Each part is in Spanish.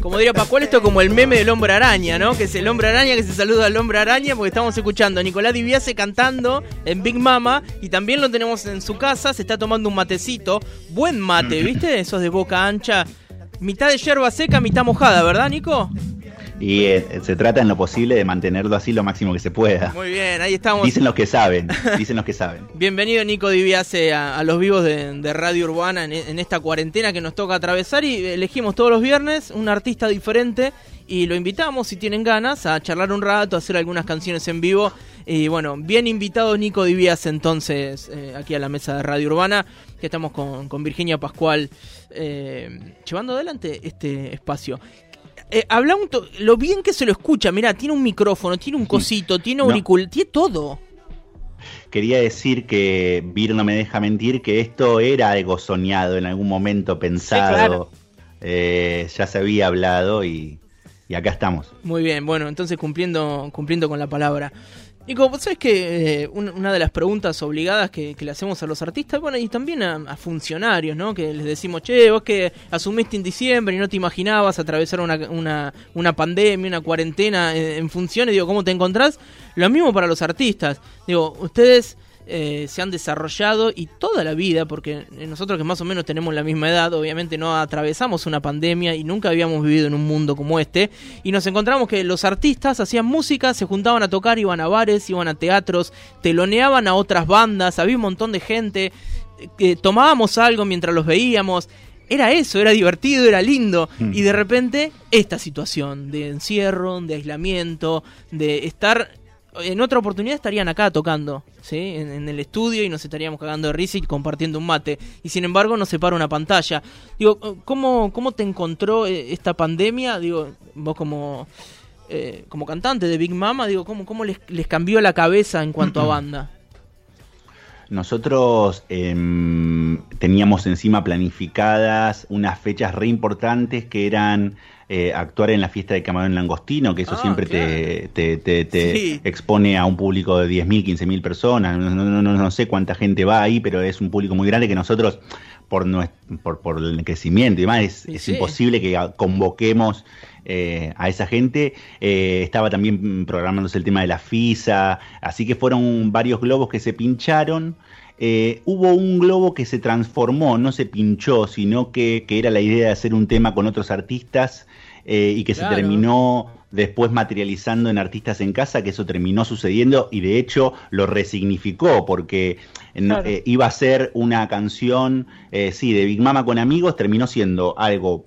Como diría Pascual, esto es como el meme del hombre araña, ¿no? Que es el hombre araña que se saluda al hombre araña porque estamos escuchando a Nicolás Diviase cantando en Big Mama y también lo tenemos en su casa, se está tomando un matecito, buen mate, ¿viste? Esos de boca ancha, mitad de yerba seca, mitad mojada, ¿verdad, Nico? Y eh, se trata en lo posible de mantenerlo así lo máximo que se pueda. Muy bien, ahí estamos. Dicen los que saben, dicen los que saben. Bienvenido Nico Diviase a, los vivos de, Radio Urbana en, esta cuarentena que nos toca atravesar y elegimos todos los viernes un artista diferente y lo invitamos si tienen ganas a charlar un rato, a hacer algunas canciones en vivo. Y bueno, bien invitado Nico Diviase entonces eh, aquí a la mesa de Radio Urbana, que estamos con, Virginia Pascual eh, llevando adelante este espacio. Eh, habla un lo bien que se lo escucha, mira, tiene un micrófono, tiene un cosito, tiene auricular, tiene todo. Quería decir que Vir no me deja mentir que esto era algo soñado en algún momento, pensado. Eh, ya se había hablado y, y acá estamos. Muy bien, bueno, entonces cumpliendo, cumpliendo con la palabra. Nico, vos sabés que eh, una de las preguntas obligadas que, le hacemos a los artistas, bueno, y también a, funcionarios, ¿no? Que les decimos, che, vos que asumiste en diciembre y no te imaginabas atravesar una, una, una pandemia, una cuarentena en, en funciones, digo, ¿cómo te encontrás? Lo mismo para los artistas. Digo, ustedes eh, se han desarrollado y toda la vida, porque nosotros que más o menos tenemos la misma edad, obviamente no atravesamos una pandemia y nunca habíamos vivido en un mundo como este, y nos encontramos que los artistas hacían música, se juntaban a tocar, iban a bares, iban a teatros, teloneaban a otras bandas, había un montón de gente, que tomábamos algo mientras los veíamos, era eso, era divertido, era lindo. Hmm. Y de repente, esta situación de encierro, de aislamiento, de estar en otra oportunidad estarían acá tocando, ¿sí? En, el estudio y nos estaríamos cagando de risa y compartiendo un mate. Y sin embargo nos separa una pantalla. Digo, ¿cómo, cómo te encontró eh, esta pandemia? Digo, vos como, eh, como cantante de Big Mama, digo, ¿cómo, cómo les, les cambió la cabeza en cuanto a banda? Nosotros em, teníamos encima planificadas unas fechas re importantes que eran eh, actuar en la fiesta de Camarón Langostino, que eso ah, siempre te, te, expone a un público de 10.000, 15.000 personas. No, no, no, sé cuánta gente va ahí, pero es un público muy grande que nosotros, por, por, por el crecimiento y demás, es, imposible que convoquemos eh, a esa gente. Eh, estaba también programándose el tema de la FISA, así que fueron varios globos que se pincharon. Hubo un globo que se transformó, no se pinchó, sino que, que, era la idea de hacer un tema con otros artistas eh, y que se terminó después materializando en artistas en casa, que eso terminó sucediendo y de hecho lo resignificó porque eh, iba a ser una canción, eh, sí, de Big Mama con amigos, terminó siendo algo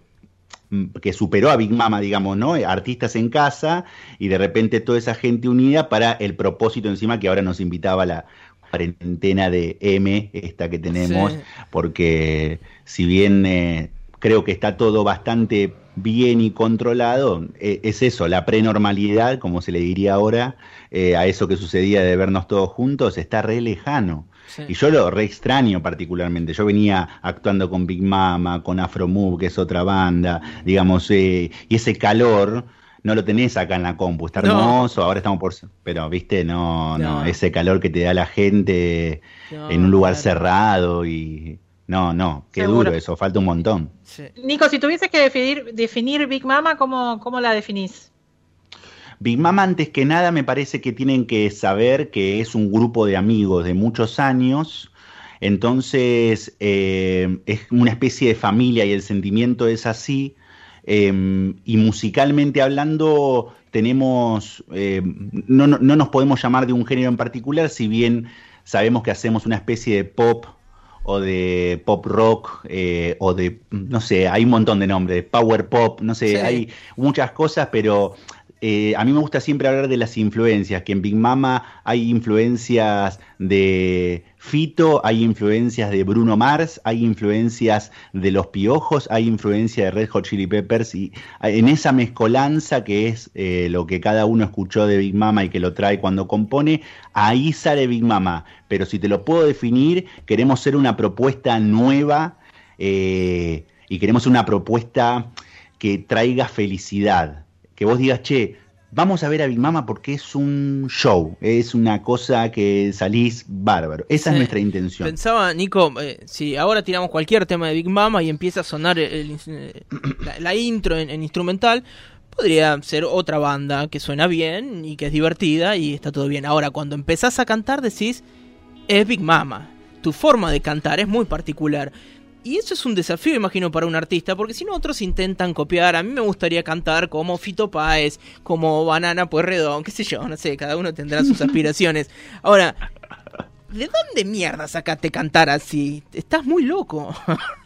mm, que superó a Big Mama, digamos, ¿no? Artistas en casa y de repente toda esa gente unida para el propósito encima que ahora nos invitaba la cuarentena de M, esta que tenemos, porque si bien creo que está todo bastante bien y controlado, eh, es eso, la prenormalidad, como se le diría ahora, eh, a eso que sucedía de vernos todos juntos, está re lejano. Y yo lo re extraño particularmente. Yo venía actuando con Big Mama, con Afro Move, que es otra banda, digamos, eh, y ese calor no lo tenés acá en la compu, está hermoso, ahora estamos por... Pero, viste, no, no, ese calor que te da la gente en un lugar cerrado y no, no, qué duro eso, falta un montón. Nico, si tuvieses que definir, definir Big Mama, ¿cómo, ¿cómo la definís? Big Mama, antes que nada, me parece que tienen que saber que es un grupo de amigos de muchos años. Entonces, eh, es una especie de familia y el sentimiento es así. Em, y musicalmente hablando, tenemos. Eh, no, no, no nos podemos llamar de un género en particular, si bien sabemos que hacemos una especie de pop o de pop rock, eh, o de, no sé, hay un montón de nombres, power pop, no sé, hay muchas cosas, pero eh, a mí me gusta siempre hablar de las influencias, que en Big Mama hay influencias de Fito, hay influencias de Bruno Mars, hay influencias de Los Piojos, hay influencia de Red Hot Chili Peppers, y en esa mezcolanza que es eh, lo que cada uno escuchó de Big Mama y que lo trae cuando compone, ahí sale Big Mama. Pero si te lo puedo definir, queremos ser una propuesta nueva eh, y queremos una propuesta que traiga felicidad que vos digas, che, vamos a ver a Big Mama porque es un show, es una cosa que salís bárbaro. Esa es nuestra intención. Pensaba, Nico, eh, si ahora tiramos cualquier tema de Big Mama y empieza a sonar la, intro en, instrumental, podría ser otra banda que suena bien y que es divertida y está todo bien. Ahora, cuando empezás a cantar decís, es Big Mama. Tu forma de cantar es muy particular. Y eso es un desafío, imagino, para un artista, porque si no otros intentan copiar. A mí me gustaría cantar como Fito Páez, como Banana Puerredón, qué sé yo, no sé, cada uno tendrá sus aspiraciones. Ahora, ¿de dónde mierda sacaste cantar así? Estás muy loco.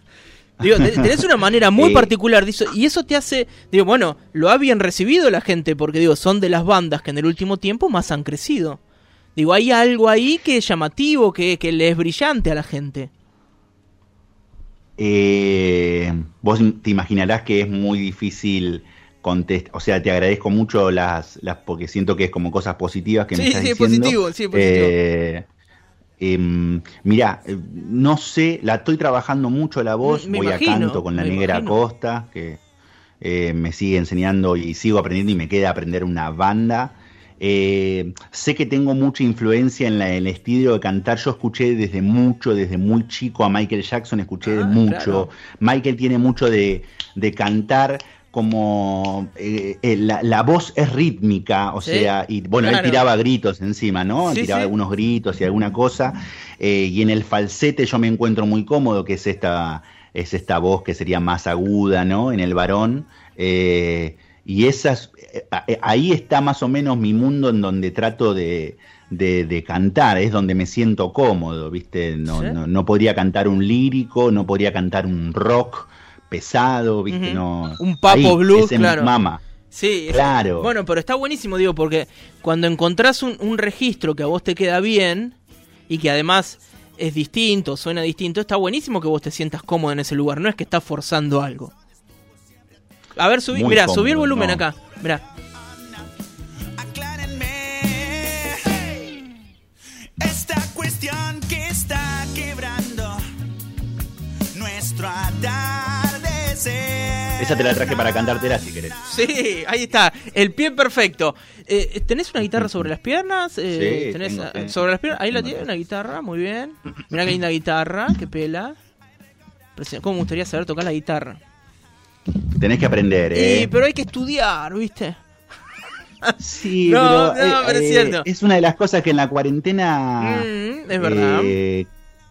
Digo, tenés una manera muy particular y eso te hace, digo, bueno, lo ha bien recibido la gente porque digo, son de las bandas que en el último tiempo más han crecido. Digo, hay algo ahí que es llamativo, que, que le es brillante a la gente. Eh, vos te imaginarás que es muy difícil contestar, o sea, te agradezco mucho las, las, porque siento que es como cosas positivas que me estás sí, Positivo, sí, positivo. Eh, em, mira, eh, no sé, la estoy trabajando mucho la voz, voy a canto con la negra Costa, que eh, me sigue enseñando y sigo aprendiendo y me queda aprender una banda. Eh, sé que tengo mucha influencia en, el estilo de cantar. Yo escuché desde mucho, desde muy chico a Michael Jackson, escuché ah, mucho. Michael tiene mucho de, cantar como eh, eh, la, voz es rítmica, o sea, y bueno, él tiraba gritos encima, ¿no? tiraba algunos gritos y alguna cosa. y en el falsete yo me encuentro muy cómodo, que es esta, es esta voz que sería más aguda, ¿no? En el varón. y esas, ahí está más o menos mi mundo en donde trato de, cantar, es donde me siento cómodo, ¿viste? No, no, podría cantar un lírico, no podría cantar un rock pesado, ¿viste? no, un papo blues, claro. Mama. Sí, claro. Bueno, pero está buenísimo, digo, porque cuando encontrás un, un registro que a vos te queda bien y que además es distinto, suena distinto, está buenísimo que vos te sientas cómodo en ese lugar, no es que estás forzando algo. A ver, subí, mira, subí el volumen acá. Mira. Esta cuestión que está quebrando nuestro atardecer. Esa te la traje para cantártela si querés. Sí, ahí está. El pie perfecto. Eh, ¿Tenés una guitarra sobre las piernas? Eh, sí, tenés, sobre las piernas. Ahí la tiene, una guitarra, muy bien. Mira qué linda guitarra, qué pela. ¿Cómo me gustaría saber tocar la guitarra? Tenés que aprender, ¿eh? pero hay que estudiar, ¿viste? Sí, pero, es, eh, cierto. es una de las cosas que en la cuarentena. Mm, es verdad. Eh,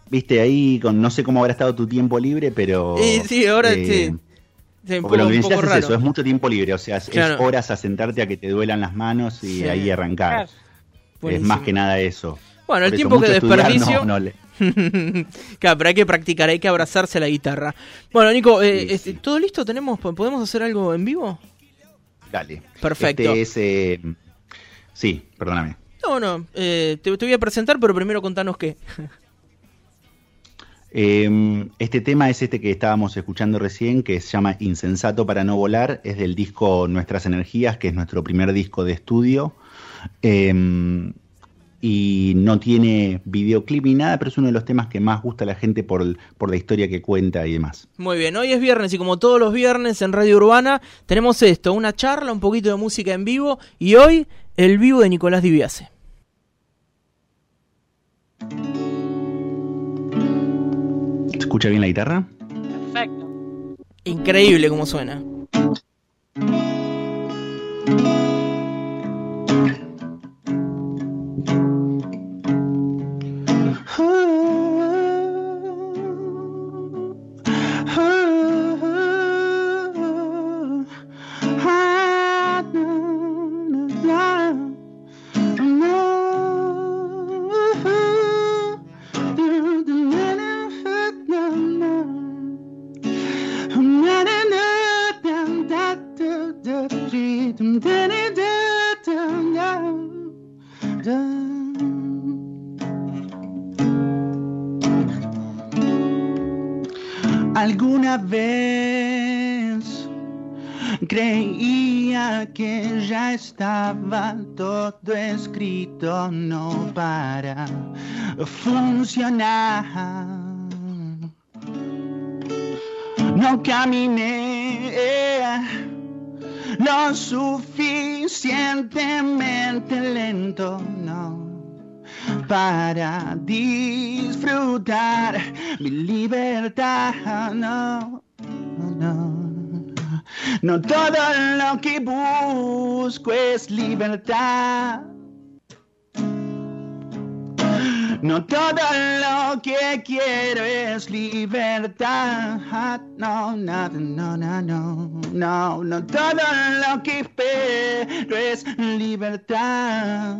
viste ahí, con no sé cómo habrá estado tu tiempo libre, pero. Sí, sí, ahora sí. porque lo que necesitas es eso, es mucho tiempo libre, o sea, es horas a sentarte a que te duelan las manos y ahí arrancar. Es más que nada eso. Bueno, el tiempo que desperdicio. claro, pero hay que practicar, hay que abrazarse a la guitarra. Bueno, Nico, eh, este, ¿todo listo? ¿Tenemos, ¿Podemos hacer algo en vivo? Dale. Perfecto. Este eh, Sí, perdóname. No, no, eh, te, voy a presentar, pero primero contanos qué. Em, este tema es este que estábamos escuchando recién, que se llama Insensato para no volar, es del disco Nuestras Energías, que es nuestro primer disco de estudio. Em, y no tiene videoclip ni nada, pero es uno de los temas que más gusta a la gente por, por la historia que cuenta y demás. Muy bien, hoy es viernes y como todos los viernes en Radio Urbana tenemos esto, una charla, un poquito de música en vivo y hoy el vivo de Nicolás Diviase. ¿Se escucha bien la guitarra? Perfecto. Increíble cómo suena. Alguna vez creía que ya estaba todo escrito, no para funcionar. No caminé lo suficientemente lento, no, para disfrutar mi libertad, no, no. No todo lo que busco es libertad. No todo lo que quiero es libertad. No, no, no, no, no, no, no todo lo que espero es libertad.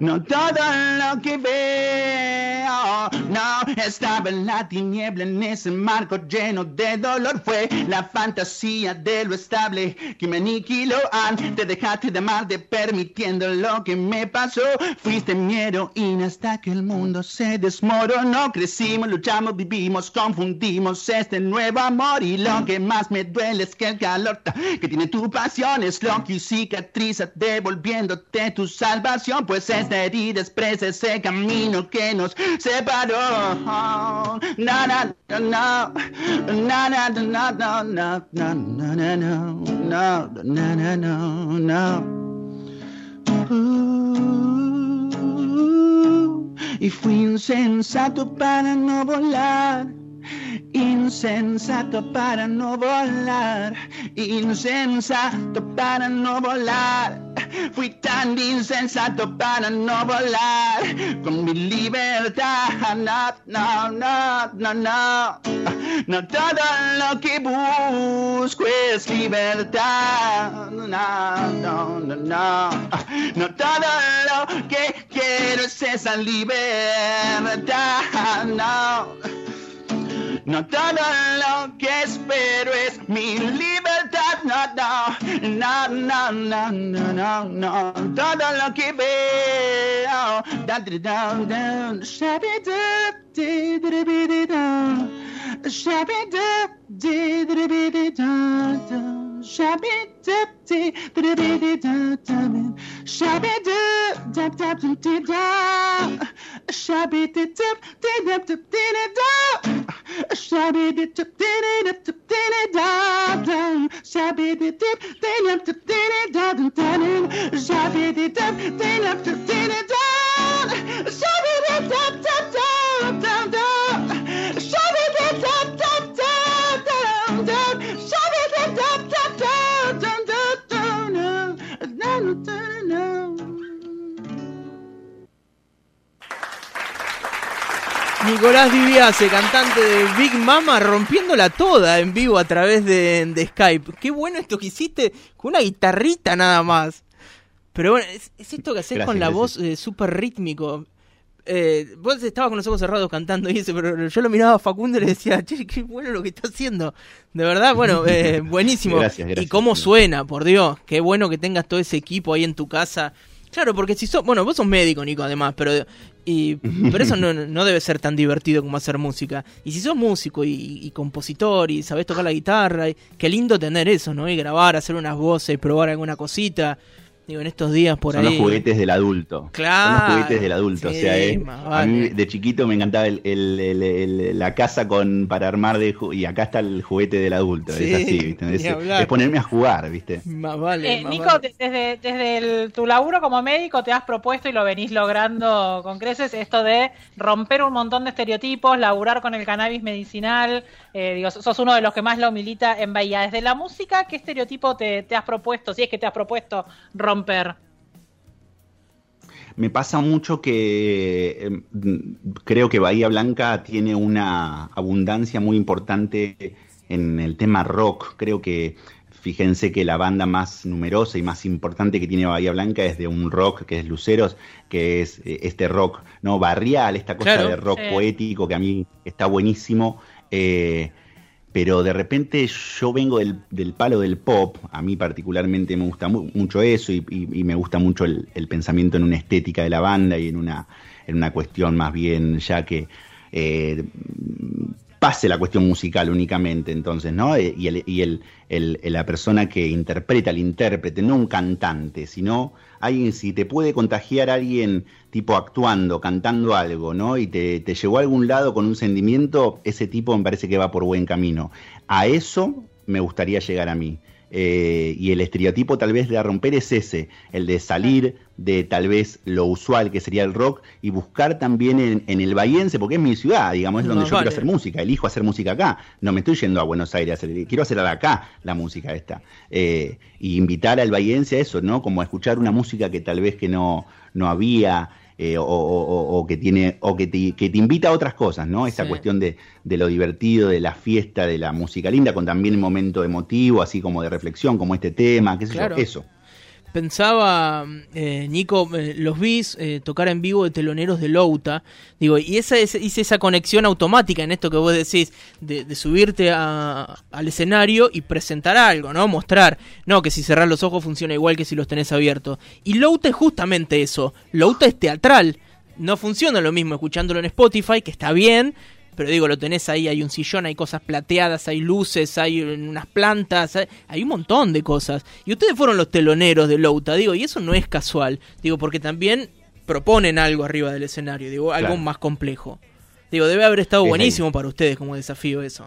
No todo lo que veo, no, estaba en la tiniebla en ese marco lleno de dolor. Fue la fantasía de lo estable que me aniquiló. Te dejaste de amarte permitiendo lo que me pasó. Fuiste mi heroína hasta que el mundo se desmoronó. Crecimos, luchamos, vivimos, confundimos este nuevo amor. Y lo que más me duele es que el calor que tiene tu pasión es lo que cicatriza devolviéndote tu salvación. Pues es herida expresa ese camino que nos separó. Y fui insensato para no volar. Insensato para no volar, insensato para no volar. Fui tan insensato para no volar con mi libertad. No, no, no, no, no. No todo lo que busco es libertad. No, no, no, no. No todo lo que quiero es esa libertad. No. No todo lo que espero es mi libertad. da da na na na na na na da da lucky bee da da da da shabby da dee dee dee dee da shabby da dee dee dee dee da da shabby da dee dee dee dee da da shabby da da da da da da shabby da da da da da da shabby da da da da da da shabby dip dip then up to then it down down shabby dip then up to then it down shabby dip dip dip down down Nicolás Diviase, cantante de Big Mama, rompiéndola toda en vivo a través de, de, Skype. Qué bueno esto que hiciste con una guitarrita nada más. Pero bueno, es, es esto que haces Gracias, con la gracias. voz eh, súper rítmico. Eh, vos estabas con los ojos cerrados cantando y eso, pero yo lo miraba a Facundo y le decía, che, qué bueno lo que está haciendo. De verdad, bueno, eh, buenísimo. Gracias, gracias. y cómo suena, por Dios. Qué bueno que tengas todo ese equipo ahí en tu casa. Claro, porque si sos, bueno, vos sos médico, Nico, además, pero y pero eso no, no debe ser tan divertido como hacer música. Y si sos músico y, y compositor y sabés tocar la guitarra, y, qué lindo tener eso, ¿no? Y grabar, hacer unas voces, probar alguna cosita. Digo, en estos días por Son ahí. los juguetes del adulto. Claro. Son los juguetes del adulto. o sea, eh, a mí de chiquito me encantaba el, el- el- el- la casa con para armar de y acá está el juguete del adulto. Sí, es así, Es, ponerme a jugar, ¿viste? Más vale. Eh, más Nico, vale. desde, desde el- tu laburo como médico te has propuesto y lo venís logrando con creces esto de romper un montón de estereotipos, laburar con el cannabis medicinal. eh, digo, sos uno de los que más lo milita en Bahía. Desde la música, ¿qué estereotipo te, te has propuesto, si es que te has propuesto romper? Me pasa mucho que eh, mm, creo que Bahía Blanca tiene una abundancia muy importante en el tema rock. Creo que, fíjense que la banda más numerosa y más importante que tiene Bahía Blanca es de un rock que es Luceros, que es eh, este rock no barrial, esta cosa Claro. de rock Sí. poético que a mí está buenísimo. Eh, pero de repente yo vengo del, del palo del pop, a mí particularmente me gusta mu- mucho eso y, me gusta mucho el, el pensamiento en una estética de la banda y en una, en una cuestión más bien ya que eh, pase la cuestión musical únicamente, entonces, ¿no? Eh, Y, el, y el, la persona que interpreta, el intérprete, no un cantante, sino alguien, si te puede contagiar alguien tipo actuando, cantando algo, ¿no? Y te, te llevó a algún lado con un sentimiento, ese tipo me parece que va por buen camino. A eso me gustaría llegar a mí. Eh, y el estereotipo tal vez de romper es ese, el de salir de tal vez lo usual que sería el rock y buscar también en, el Bahiense, porque es mi ciudad, digamos, es donde yo quiero hacer música, elijo hacer música acá, no me estoy yendo a Buenos Aires, a hacer, quiero hacer acá la música esta. Eh, y invitar al Bahiense a eso, ¿no? Como a escuchar una música que tal vez que no, no había, eh, o, que tiene o que te, que te, invita a otras cosas, ¿no? Esa cuestión de, de, lo divertido, de la fiesta, de la música linda, con también un momento emotivo, así como de reflexión, como este tema, qué sé yo, eso pensaba, eh, Nico, eh, los bis eh, tocar en vivo de teloneros de Louta, digo, y esa es, esa conexión automática en esto que vos decís, de, subirte al escenario y presentar algo, ¿no? Mostrar, no, que si cerrás los ojos funciona igual que si los tenés abiertos. Y Louta es justamente eso, Louta es teatral, no funciona lo mismo escuchándolo en Spotify, que está bien, pero digo, lo tenés ahí, hay un sillón, hay cosas plateadas, hay luces, hay unas plantas, hay, un montón de cosas. Y ustedes fueron los teloneros de Louta, digo, y eso no es casual, digo, porque también proponen algo arriba del escenario, digo, algo más complejo. Digo, debe haber estado buenísimo para ustedes como desafío eso.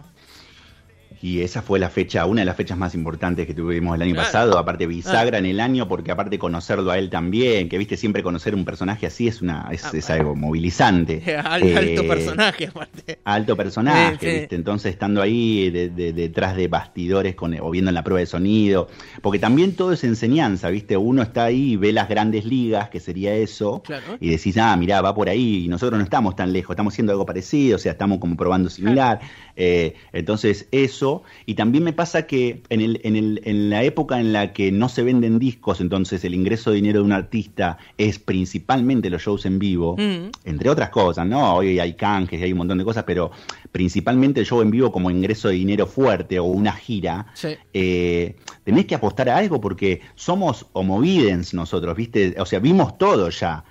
Y esa fue la fecha, una de las fechas más importantes que tuvimos el año pasado, aparte bisagra en el año, porque aparte conocerlo a él también, que viste siempre conocer un personaje así es una es, ah, algo movilizante. alto eh, personaje aparte. Alto personaje, viste, entonces estando ahí detrás de bastidores con, o viendo en la prueba de sonido, porque también todo es enseñanza, viste, uno está ahí y ve las grandes ligas, que sería eso, y decís, ah, mirá, va por ahí, y nosotros no estamos tan lejos, estamos haciendo algo parecido, o sea, estamos como probando similar. Eh, entonces, eso y también me pasa que en, el, en, el, en la época en la que no se venden discos, entonces el ingreso de dinero de un artista es principalmente los shows en vivo, mm. entre otras cosas, ¿no? Hoy hay canjes y hay un montón de cosas, pero principalmente el show en vivo como ingreso de dinero fuerte o una gira, eh, tenés que apostar a algo porque somos homovidens nosotros, ¿viste? O sea, vimos todo ya.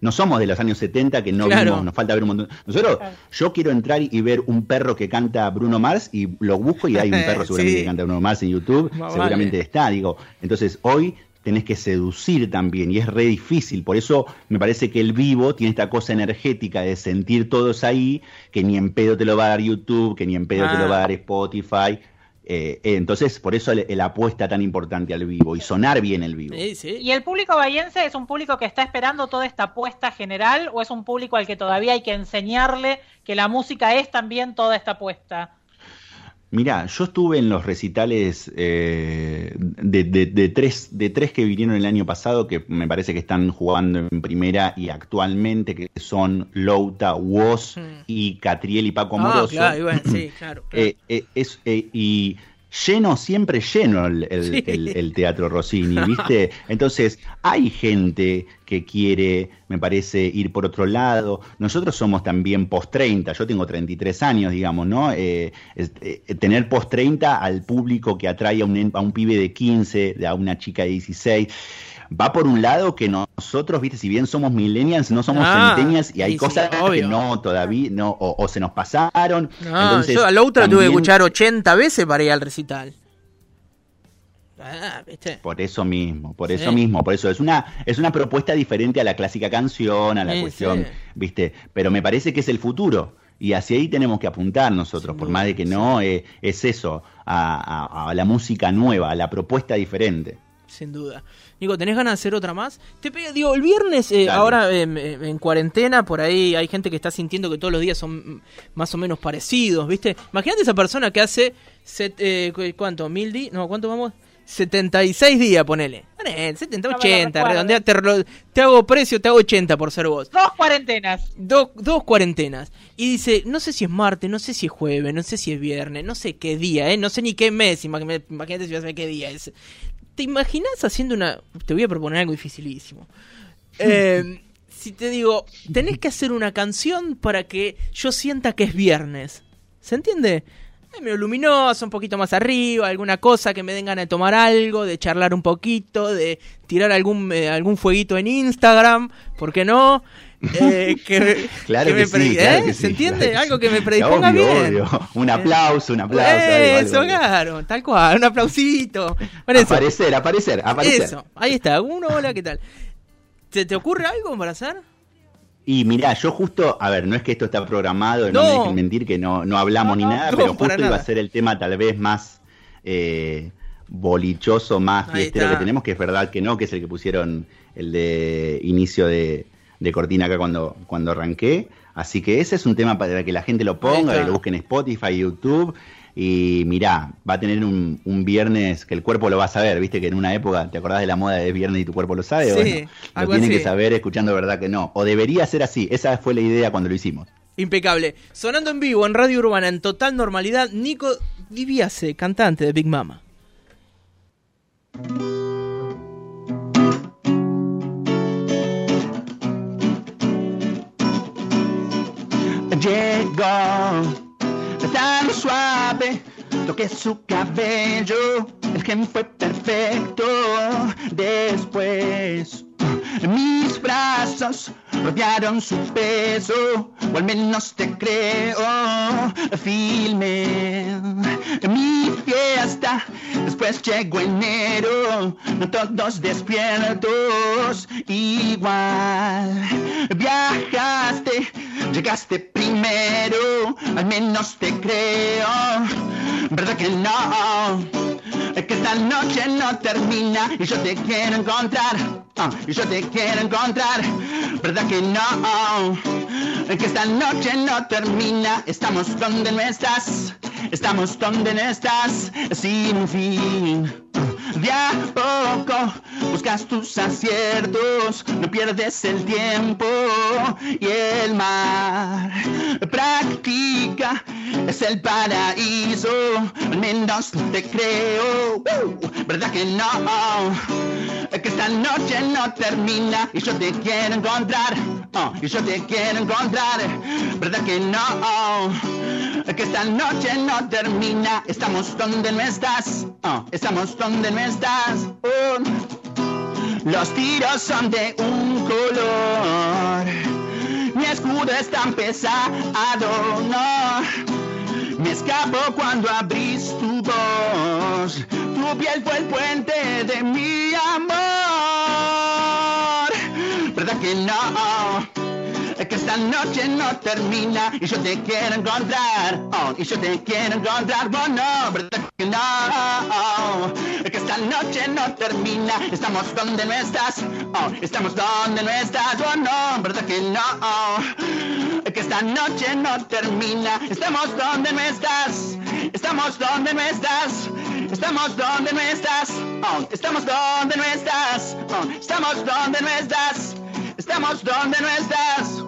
No somos de los años 70 que no vimos, nos falta ver un montón. Nosotros, yo quiero entrar y ver un perro que canta Bruno Mars y lo busco y hay un perro seguramente que canta Bruno Mars en YouTube, seguramente está, digo. Entonces, hoy tenés que seducir también y es re difícil. Por eso me parece que el vivo tiene esta cosa energética de sentir todos ahí, que ni en pedo te lo va a dar YouTube, que ni en pedo te lo va a dar Spotify. Eh, eh, entonces, por eso la apuesta tan importante al vivo y sonar bien el vivo. ¿Y el público bahiense es un público que está esperando toda esta apuesta general o es un público al que todavía hay que enseñarle que la música es también toda esta apuesta? Mirá, yo estuve en los recitales eh, de, tres, de tres que vinieron el año pasado, que me parece que están jugando en primera y actualmente, que son Louta, Woz y Catriel y Paco ah, Amoroso. claro, sí, claro. y lleno, siempre lleno el, teatro Rossini, ¿viste? Entonces, hay gente que quiere, me parece, ir por otro lado. Nosotros somos también post 30, yo tengo 33 años, digamos, ¿no? Eh, eh, tener post 30 al público que atrae a un, a un pibe de 15, a una chica de 16 va por un lado que nosotros, viste, si bien somos millennials, no somos ah, y hay cosas que no todavía, no, o, se nos pasaron. yo a la otra tuve que escuchar 80 veces para ir al recital. Ah, ¿viste? Por eso mismo, por eso mismo, por eso es una es una propuesta diferente a la clásica canción, a la cuestión, ¿viste? Pero me parece que es el futuro y hacia ahí tenemos que apuntar nosotros, por más de que no eh, es eso, a, la música nueva, a la propuesta diferente. Sin duda. Nico, ¿tenés ganas de hacer otra más? Te digo, el viernes, eh, ahora em, em, en cuarentena, por ahí hay gente que está sintiendo que todos los días son más o menos parecidos, ¿viste? Imagínate esa persona que hace, eh, ¿cuánto? ¿Mil días? No, ¿cuánto vamos? 76 días, ponele. 70, 80, redondea, te, hago precio, te hago 80 por ser vos. Dos cuarentenas. dos cuarentenas. Y dice, no sé si es martes, no sé si es jueves, no sé si es viernes, no sé qué día, ¿eh? No sé ni qué mes, imagínate si vas a ver qué día es. ¿Te imaginas haciendo una... Te voy a proponer algo dificilísimo. Eh, si te digo, tenés que hacer una canción para que yo sienta que es viernes. ¿Se entiende? medio luminoso, un poquito más arriba, alguna cosa que me den ganas de tomar algo, de charlar un poquito, de tirar algún, eh, algún fueguito en Instagram, ¿por qué no? Eh, que, claro que, sí, ¿eh? ¿Se entiende? Algo que me predisponga bien. Un aplauso, un aplauso. Eso, claro, tal cual, un aplausito. aparecer, aparecer, aparecer. Eso, ahí está, uno, hola, ¿qué tal? ¿Te, ¿Te ocurre algo para hacer? Y mirá, yo justo, a ver, no es que esto está programado, no, me dejen mentir que no, no hablamos ni nada, pero justo iba a ser el tema tal vez más eh, bolichoso más fiestero que tenemos, que es verdad que no, que es el que pusieron el de inicio de, cortina acá cuando, cuando arranqué. Así que ese es un tema para que la gente lo ponga, que lo busquen en Spotify, YouTube. Y mirá, va a tener un, viernes que el cuerpo lo va a saber, viste que en una época, ¿te acordás de la moda de viernes y tu cuerpo lo sabe? Sí, lo tiene que saber escuchando verdad que no. O debería ser así, esa fue la idea cuando lo hicimos. Impecable. Sonando en vivo en Radio Urbana en total normalidad, Nico Diviase, cantante de Big Mama. Su cabello, el gen fue perfecto. Después mis brazos rodearon su peso, o al menos te creo. Filme mi fiesta, después llegó enero, no todos despiertos igual. Viajaste, llegaste primero, al menos te creo. ¿Verdad que no? Es que esta noche no termina y yo te quiero encontrar. Ah, y yo te quiero encontrar. ¿Verdad que no? Es que esta noche no termina. Estamos donde no estás. Estamos donde estás. Sin fin. A poco buscas tus aciertos, no pierdes el tiempo y el mar. Practica, es el paraíso, al menos te creo. ¿Verdad que no? que esta noche no termina y yo te quiero encontrar. Oh, y yo te quiero encontrar. ¿Verdad que no? que esta noche no termina. Estamos donde no estás. Oh, estamos donde no estás. Oh. Los tiros son de un color. Mi escudo es tan pesado, no. Me escapo cuando abrís tu voz. Tu piel fue el puente de mi amor. ¿Verdad que no? Es que esta noche no termina y yo te quiero encontrar. Oh, y yo te quiero encontrar. Oh, no, ¿verdad que no? Es que esta noche no termina. Estamos donde no estás. Oh, estamos donde no estás. Oh, no, ¿verdad que no? Es que esta noche no termina. Estamos donde no estás. Estamos donde no estás. Estamos donde no estás. Oh, estamos donde no estás. Oh, estamos donde no estás. Estamos donde no estás.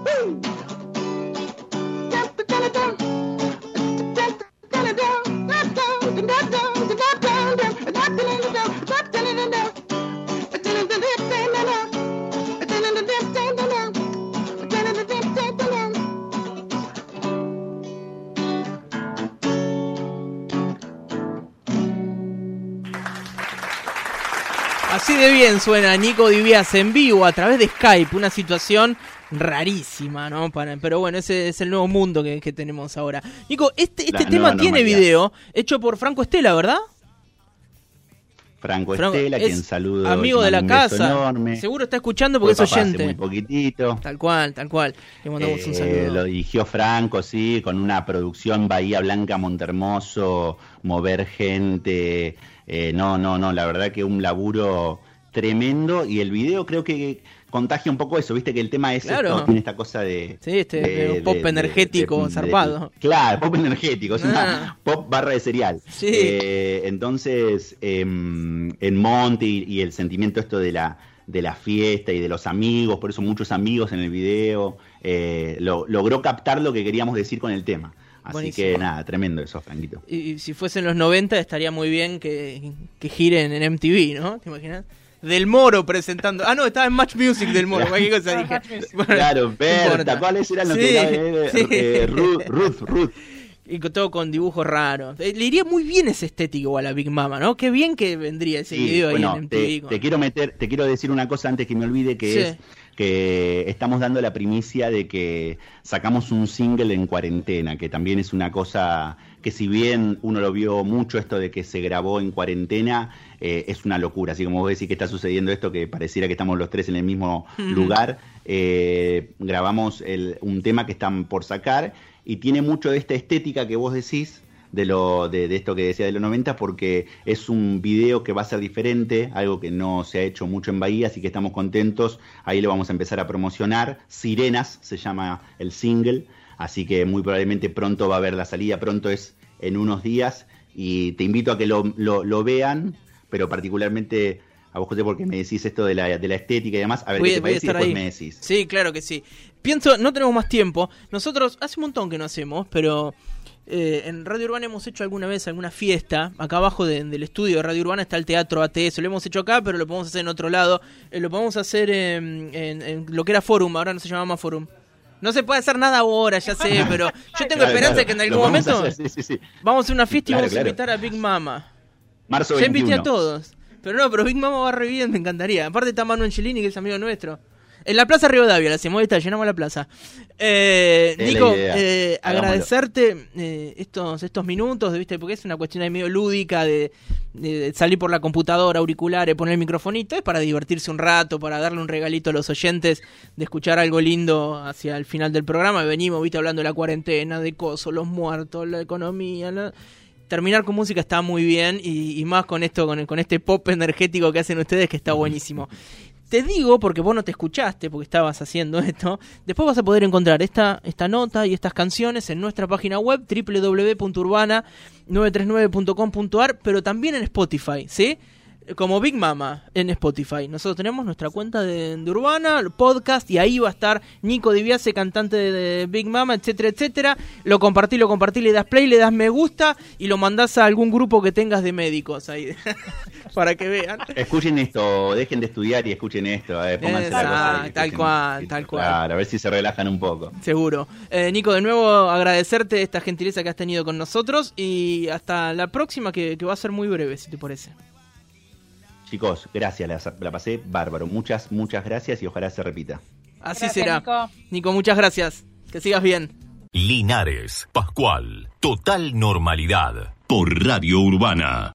Así de bien suena Nico Divías en vivo a través de Skype, una situación rarísima, ¿no? pero bueno, ese es el nuevo mundo que, tenemos ahora. Nico, este, este tema tiene video hecho por Franco Estela, ¿verdad? Franco, Estela, quien saludo. Amigo de la casa. Seguro está escuchando porque es oyente. muy poquitito. Tal cual, tal cual. Le mandamos un eh, saludo. Lo dirigió Franco, sí, con una producción Bahía Blanca, Montermoso, mover gente. Eh, no, no, no, la verdad que un laburo tremendo y el video creo que contagia un poco eso, viste que el tema es claro. tiene esta cosa de... Sí, este pop energético zarpado. claro, pop energético, es una ah. pop barra de cereal. Sí. Eh, entonces, em, en Monty y, el sentimiento esto de la, de la fiesta y de los amigos, por eso muchos amigos en el video, eh, logró captar lo que queríamos decir con el tema. Así que nada, tremendo eso, Franquito. Y, si fuesen los 90 estaría muy bien que, que giren en MTV, ¿no? ¿Te imaginas? Del Moro presentando. Ah, no, estaba en Match Music del Moro. Cualquier cosa dije. claro, Berta, ¿cuáles eran los que eh, eh, Ruth, Ruth, Ruth. Y todo con dibujos raros. Eh, le iría muy bien ese estético a la Big Mama, ¿no? Qué bien que vendría ese video ahí en MTV. Te, quiero meter, te quiero decir una cosa antes que me olvide que es que estamos dando la primicia de que sacamos un single en cuarentena, que también es una cosa que si bien uno lo vio mucho esto de que se grabó en cuarentena, eh, es una locura. Así como vos decís que está sucediendo esto, que pareciera que estamos los tres en el mismo lugar, eh, grabamos un tema que están por sacar y tiene mucho de esta estética que vos decís de, lo, de, de, esto que decía de los 90 porque es un video que va a ser diferente, algo que no se ha hecho mucho en Bahía, así que estamos contentos. Ahí lo vamos a empezar a promocionar. Sirenas se llama el single, así que muy probablemente pronto va a haber la salida, pronto es en unos días y te invito a que lo, lo, lo vean, pero particularmente a vos, José, porque me decís esto de la, de la estética y demás. A ver qué te parece y después me decís. Sí, claro que sí. Pienso, no tenemos más tiempo. Nosotros hace un montón que no hacemos, pero eh, en Radio Urbana hemos hecho alguna vez alguna fiesta. Acá abajo de, del estudio de Radio Urbana está el Teatro ATS. Lo hemos hecho acá, pero lo podemos hacer en otro lado. Eh, lo podemos hacer en, en, en, lo que era Forum, ahora no se llama más Forum. No se puede hacer nada ahora, ya sé, pero yo tengo Claro, esperanza claro. que en algún vamos a momento hacer, sí, sí, sí. vamos a hacer una fiesta y Claro, vamos a invitar a Big Mama. Marzo Ya invité 21. a todos. Pero no, pero Big Mama va re bien, me encantaría. Aparte está Manu Angelini, que es amigo nuestro. En la Plaza Rivadavia la hacemos, está, llenamos la plaza. Eh, Nico, eh, agradecerte eh, estos, estos minutos, ¿viste? porque es una cuestión ahí medio lúdica de, de salir por la computadora, auriculares, poner el microfonito. Es para divertirse un rato, para darle un regalito a los oyentes de escuchar algo lindo hacia el final del programa. Venimos, viste, hablando de la cuarentena, de coso, los muertos, la economía, la- terminar con música está muy bien y, y más con esto, con, con este pop energético que hacen ustedes que está buenísimo. Te digo, porque vos no te escuchaste, porque estabas haciendo esto, después vas a poder encontrar esta, esta nota y estas canciones en nuestra página web www.urbana939.com.ar, pero también en Spotify, ¿sí? Como Big Mama en Spotify. Nosotros tenemos nuestra cuenta de, de Urbana, el podcast, y ahí va a estar Nico Diviase, cantante de, de Big Mama, etcétera, etcétera. Lo compartí, lo compartí, le das play, le das me gusta y lo mandás a algún grupo que tengas de médicos ahí, para que vean. Escuchen esto, dejen de estudiar y escuchen esto. A ver, pónganse la cosa tal cual, tal cual. Claro, a ver si se relajan un poco. Seguro. Eh, Nico, de nuevo agradecerte esta gentileza que has tenido con nosotros y hasta la próxima que, que va a ser muy breve, si te parece. Chicos, gracias, la, la pasé bárbaro. Muchas, muchas gracias y ojalá se repita. Así Gracias, será. Nico. Nico, muchas gracias. Que sigas bien. Linares, Pascual, total normalidad. Por Radio Urbana.